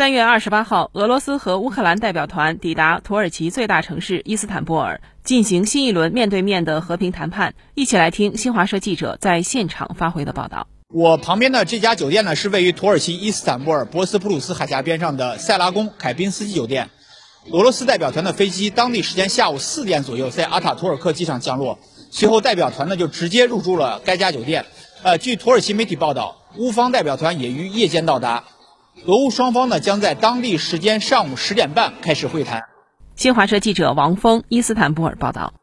三月二十八号，俄罗斯和乌克兰代表团抵达土耳其最大城市伊斯坦布尔，进行新一轮面对面的和平谈判。一起来听新华社记者在现场发回的报道。我旁边的这家酒店呢，是位于土耳其伊斯坦布尔博斯普鲁斯海峡边上的塞拉宫凯宾斯基酒店。俄罗斯代表团的飞机当地时间下午四点左右在阿塔图尔克机场降落，随后代表团呢就直接入住了该家酒店。呃，据土耳其媒体报道，乌方代表团也于夜间到达。俄乌双方呢将在当地时间上午十点半开始会谈。新华社记者王峰，伊斯坦布尔报道。